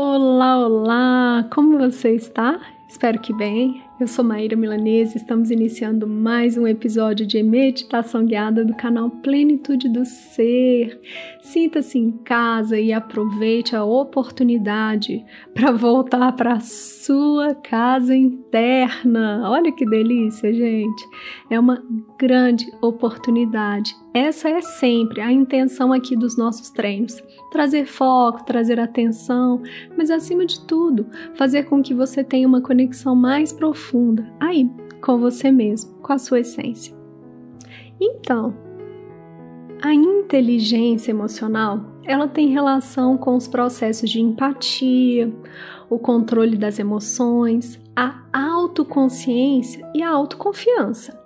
Olá, olá! Como você está? Espero que bem. Eu sou Maíra Milanese, estamos iniciando mais um episódio de meditação guiada do canal Plenitude do Ser. Sinta-se em casa e aproveite a oportunidade para voltar para a sua casa interna. Olha que delícia, gente! É uma grande oportunidade. Essa é sempre a intenção aqui dos nossos treinos trazer foco, trazer atenção, mas acima de tudo, fazer com que você tenha uma conexão mais profunda aí com você mesmo, com a sua essência. Então, a inteligência emocional, ela tem relação com os processos de empatia, o controle das emoções, a autoconsciência e a autoconfiança.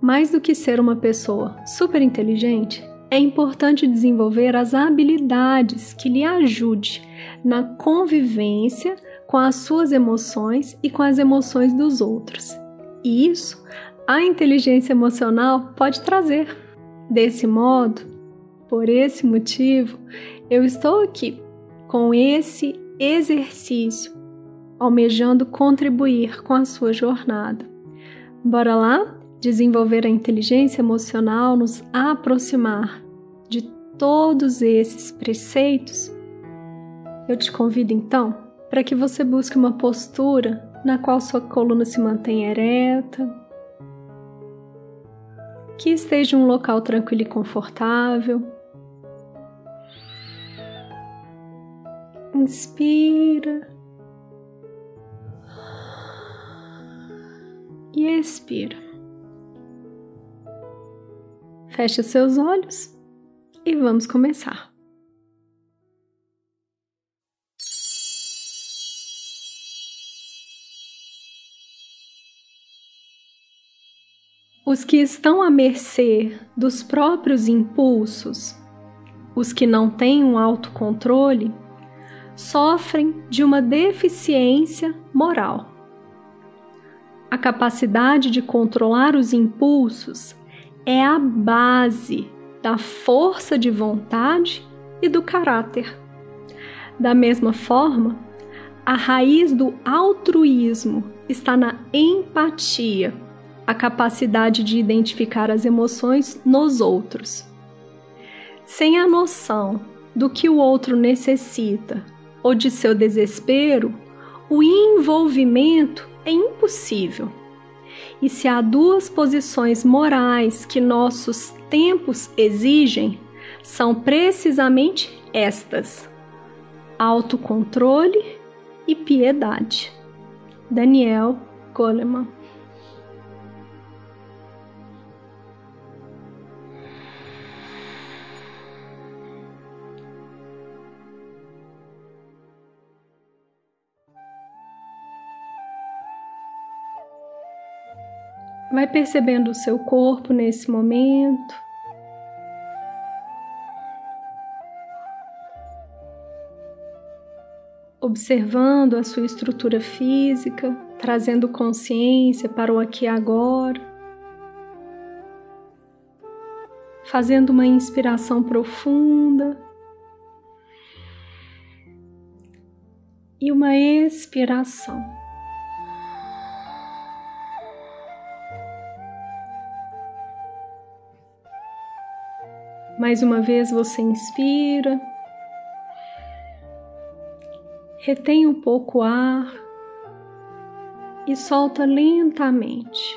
Mais do que ser uma pessoa super inteligente, é importante desenvolver as habilidades que lhe ajude na convivência com as suas emoções e com as emoções dos outros. E isso a inteligência emocional pode trazer. Desse modo, por esse motivo, eu estou aqui com esse exercício, almejando contribuir com a sua jornada. Bora lá? desenvolver a inteligência emocional, nos aproximar de todos esses preceitos, eu te convido então para que você busque uma postura na qual sua coluna se mantenha ereta, que esteja em um local tranquilo e confortável. Inspira e expira. Feche seus olhos e vamos começar. Os que estão à mercê dos próprios impulsos, os que não têm um autocontrole, sofrem de uma deficiência moral. A capacidade de controlar os impulsos é a base da força de vontade e do caráter. Da mesma forma, a raiz do altruísmo está na empatia, a capacidade de identificar as emoções nos outros. Sem a noção do que o outro necessita ou de seu desespero, o envolvimento é impossível. E se há duas posições morais que nossos tempos exigem, são precisamente estas: autocontrole e piedade. Daniel Goleman Vai percebendo o seu corpo nesse momento. Observando a sua estrutura física, trazendo consciência para o aqui e agora. Fazendo uma inspiração profunda. E uma expiração. Mais uma vez você inspira, retém um pouco o ar e solta lentamente.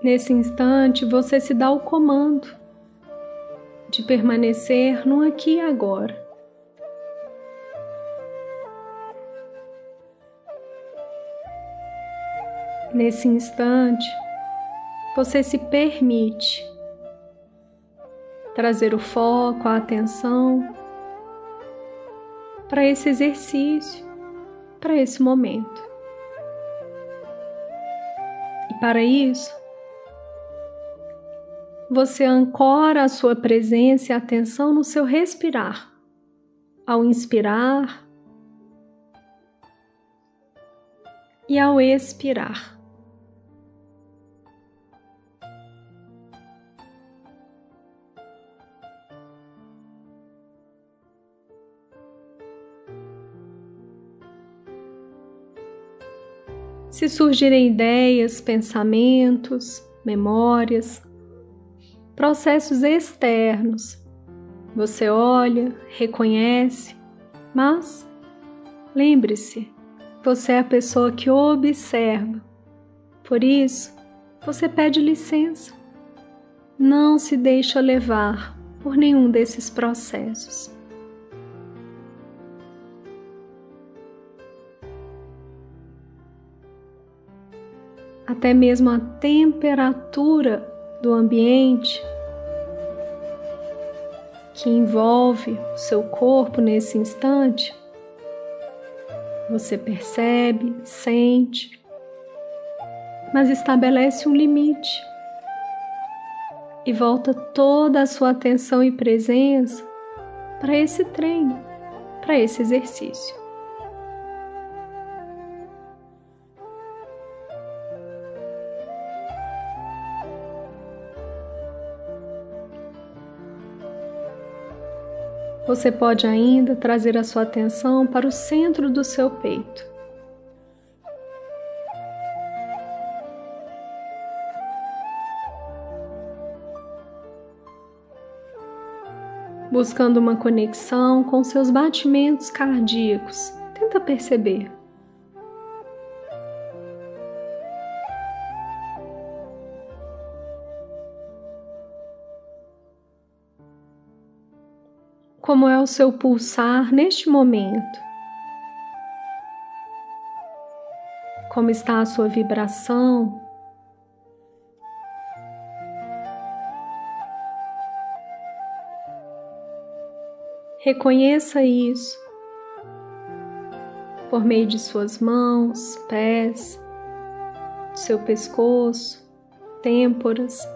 Nesse instante, você se dá o comando de permanecer no aqui e agora. Nesse instante, você se permite trazer o foco, a atenção para esse exercício, para esse momento. E para isso, você ancora a sua presença e atenção no seu respirar. Ao inspirar e ao expirar. Se surgirem ideias, pensamentos, memórias, processos externos, você olha, reconhece, mas lembre-se, você é a pessoa que observa. Por isso, você pede licença. Não se deixa levar por nenhum desses processos. Até mesmo a temperatura do ambiente que envolve o seu corpo nesse instante, você percebe, sente, mas estabelece um limite e volta toda a sua atenção e presença para esse treino, para esse exercício. Você pode ainda trazer a sua atenção para o centro do seu peito. Buscando uma conexão com seus batimentos cardíacos. Tenta perceber. Como é o seu pulsar neste momento. Como está a sua vibração? Reconheça isso por meio de suas mãos, pés, seu pescoço, têmporas.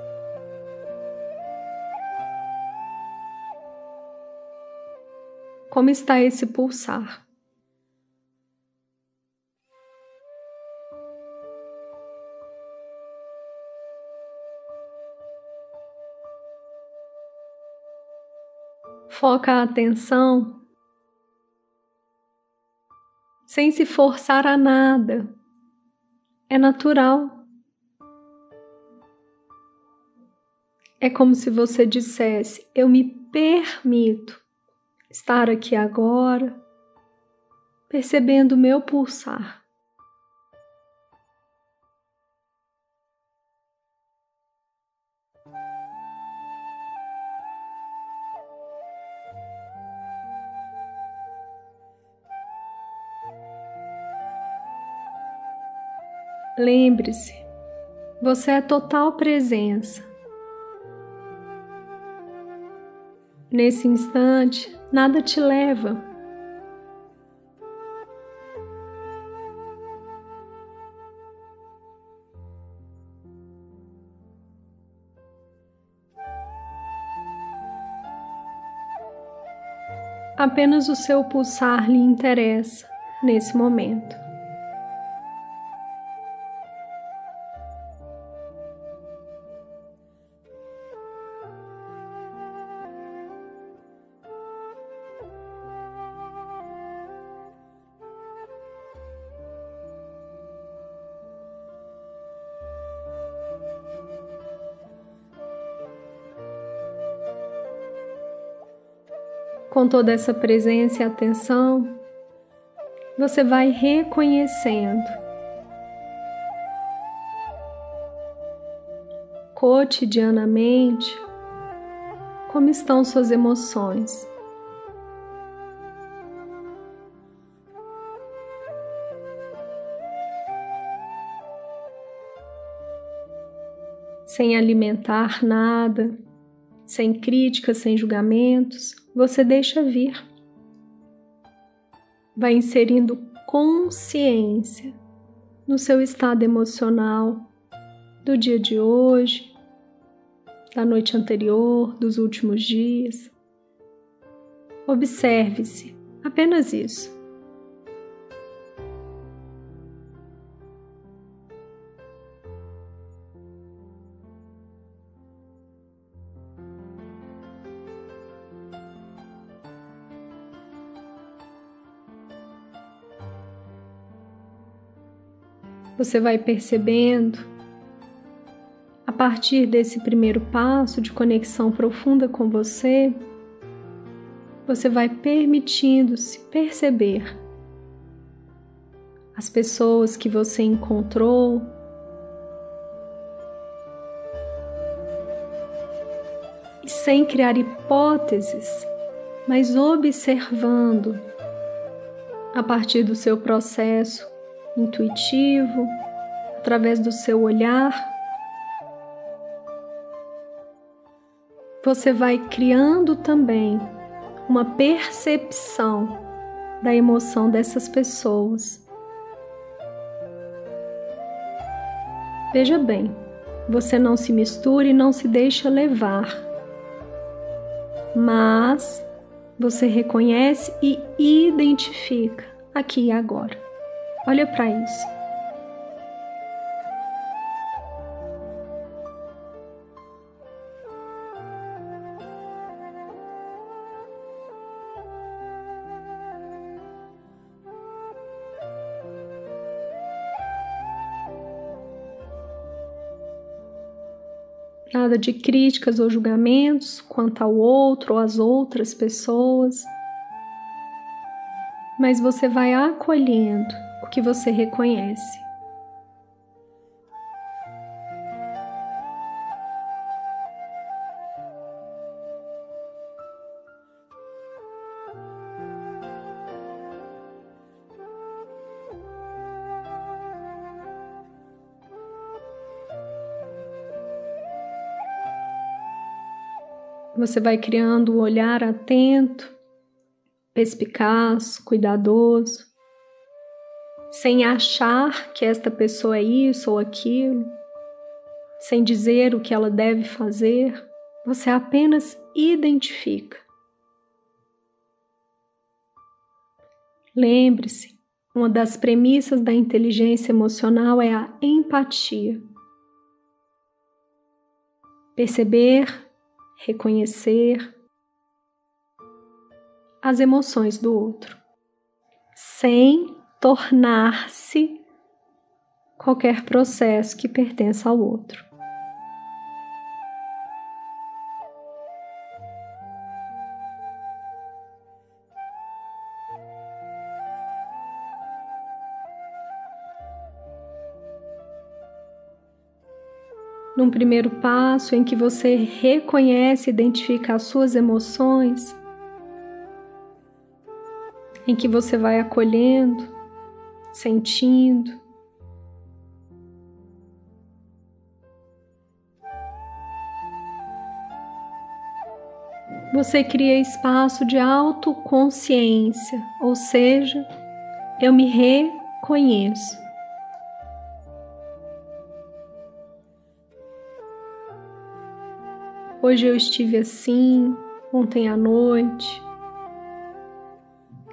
Como está esse pulsar? Foca a atenção sem se forçar a nada. É natural. É como se você dissesse: Eu me permito estar aqui agora, percebendo o meu pulsar. Lembre-se, você é total presença. Nesse instante, nada te leva. Apenas o seu pulsar lhe interessa nesse momento. Com toda essa presença e atenção, você vai reconhecendo cotidianamente como estão suas emoções. Sem alimentar nada, sem críticas, sem julgamentos, você deixa vir. Vai inserindo consciência no seu estado emocional do dia de hoje, da noite anterior, dos últimos dias. Observe-se, apenas isso. Você vai percebendo, a partir desse primeiro passo de conexão profunda com você, você vai permitindo-se perceber as pessoas que você encontrou, e sem criar hipóteses, mas observando a partir do seu processo intuitivo, através do seu olhar, você vai criando também uma percepção da emoção dessas pessoas. Veja bem, você não se mistura e não se deixa levar, mas você reconhece e identifica aqui e agora. Olha para isso. Nada de críticas ou julgamentos quanto ao outro ou às outras pessoas. Mas você vai acolhendo que você reconhece. Você vai criando um olhar atento, perspicaz, cuidadoso sem achar que esta pessoa é isso ou aquilo, sem dizer o que ela deve fazer, você apenas identifica. Lembre-se, uma das premissas da inteligência emocional é a empatia. Perceber, reconhecer as emoções do outro, sem tornar-se qualquer processo que pertença ao outro. Num primeiro passo em que você reconhece e identifica as suas emoções, em que você vai acolhendo, sentindo. Você cria espaço de autoconsciência, ou seja, eu me reconheço. Hoje eu estive assim, ontem à noite,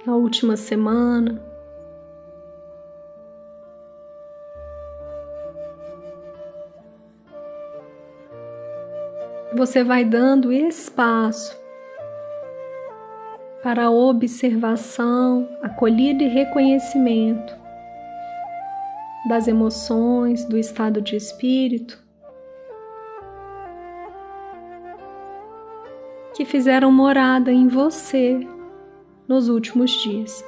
na última semana. Você vai dando espaço para a observação, acolhida e reconhecimento das emoções, do estado de espírito que fizeram morada em você nos últimos dias.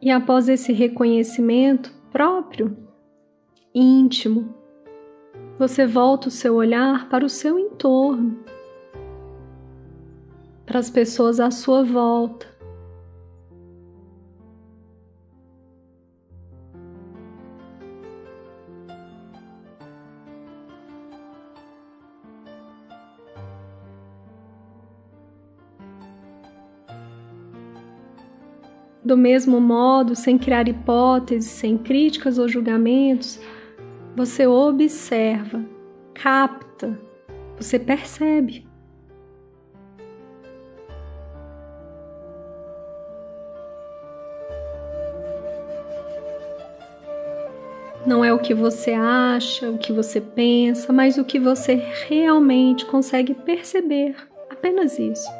E após esse reconhecimento próprio, íntimo, você volta o seu olhar para o seu entorno, para as pessoas à sua volta. Do mesmo modo, sem criar hipóteses, sem críticas ou julgamentos, você observa, capta, você percebe. não é o que você acha, o que você pensa, mas o que você realmente consegue perceber. Apenas isso.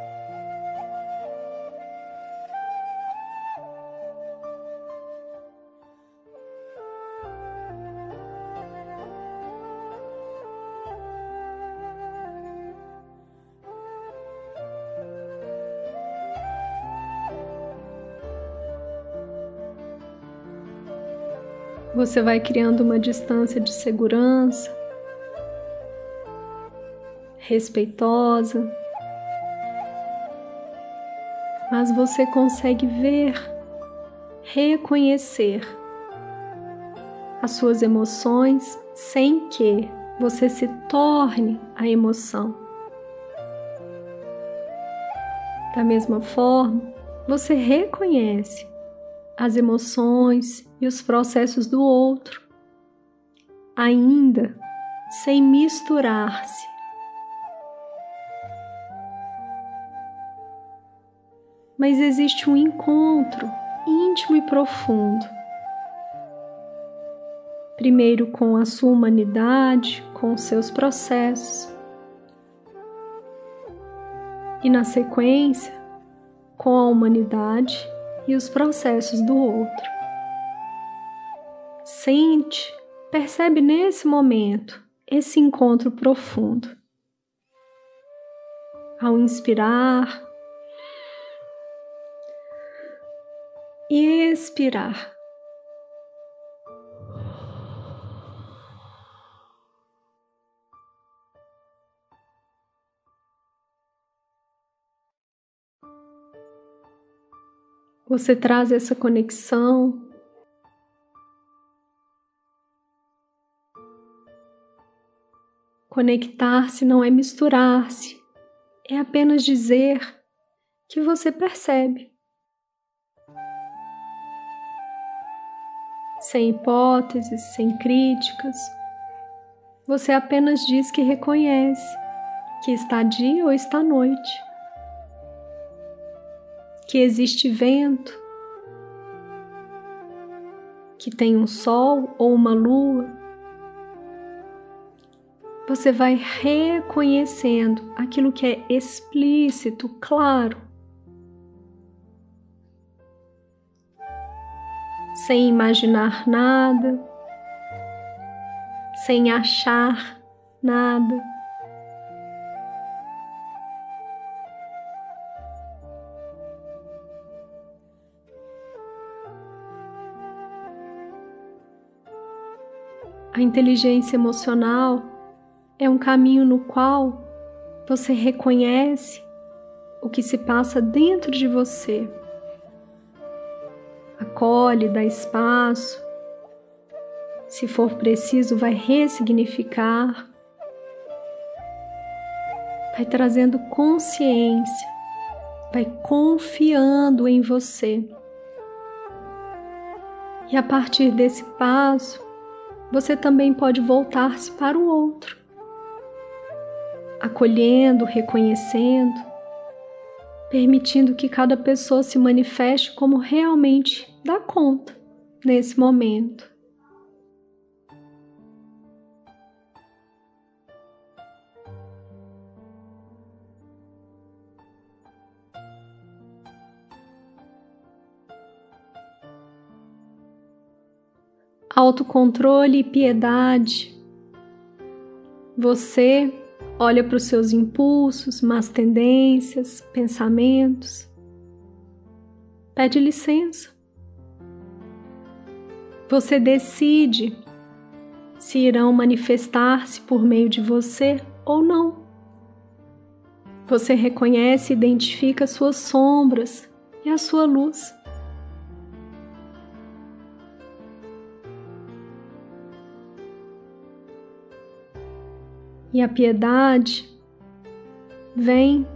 Você vai criando uma distância de segurança, respeitosa, mas você consegue ver, reconhecer as suas emoções sem que você se torne a emoção. Da mesma forma, você reconhece as emoções e os processos do outro, ainda sem misturar-se. Mas existe um encontro íntimo e profundo. Primeiro com a sua humanidade, com seus processos, e na sequência com a humanidade e os processos do outro. Sente, percebe nesse momento esse encontro profundo. Ao inspirar e expirar. Você traz essa conexão. Conectar-se não é misturar-se, é apenas dizer que você percebe. Sem hipóteses, sem críticas, você apenas diz que reconhece que está dia ou está noite que existe vento, que tem um sol ou uma lua, você vai reconhecendo aquilo que é explícito, claro, sem imaginar nada, sem achar nada. A inteligência emocional é um caminho no qual você reconhece o que se passa dentro de você. Acolhe, dá espaço. Se for preciso, vai ressignificar. Vai trazendo consciência, vai confiando em você. E a partir desse passo, você também pode voltar-se para o outro, acolhendo, reconhecendo, permitindo que cada pessoa se manifeste como realmente dá conta nesse momento. autocontrole e piedade. Você olha para os seus impulsos, más tendências, pensamentos. Pede licença. Você decide se irão manifestar-se por meio de você ou não. Você reconhece e identifica suas sombras e a sua luz. E a piedade vem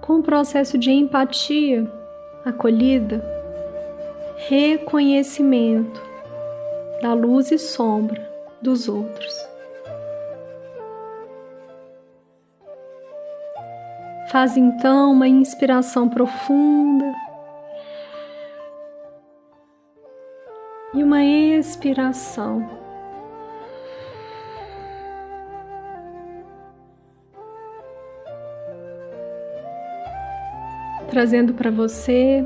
com o processo de empatia, acolhida, reconhecimento da luz e sombra dos outros. Faz então uma inspiração profunda e uma expiração trazendo para você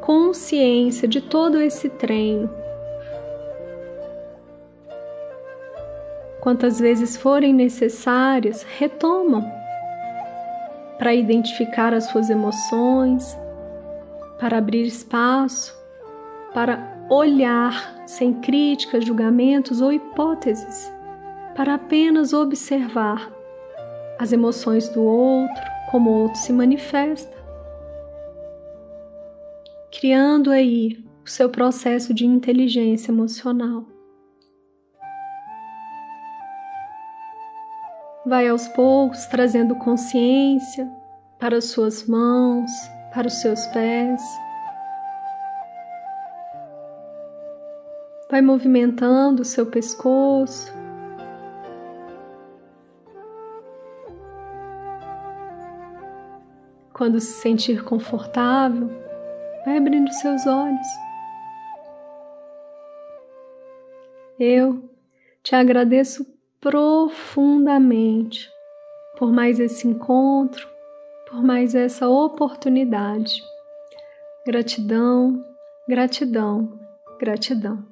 consciência de todo esse treino. Quantas vezes forem necessárias, retomam para identificar as suas emoções, para abrir espaço, para olhar sem críticas, julgamentos ou hipóteses, para apenas observar as emoções do outro, como o outro se manifesta, criando aí o seu processo de inteligência emocional. Vai aos poucos trazendo consciência para as suas mãos, para os seus pés. Vai movimentando o seu pescoço. Quando se sentir confortável, vai abrindo seus olhos. Eu te agradeço profundamente por mais esse encontro, por mais essa oportunidade. Gratidão, gratidão, gratidão.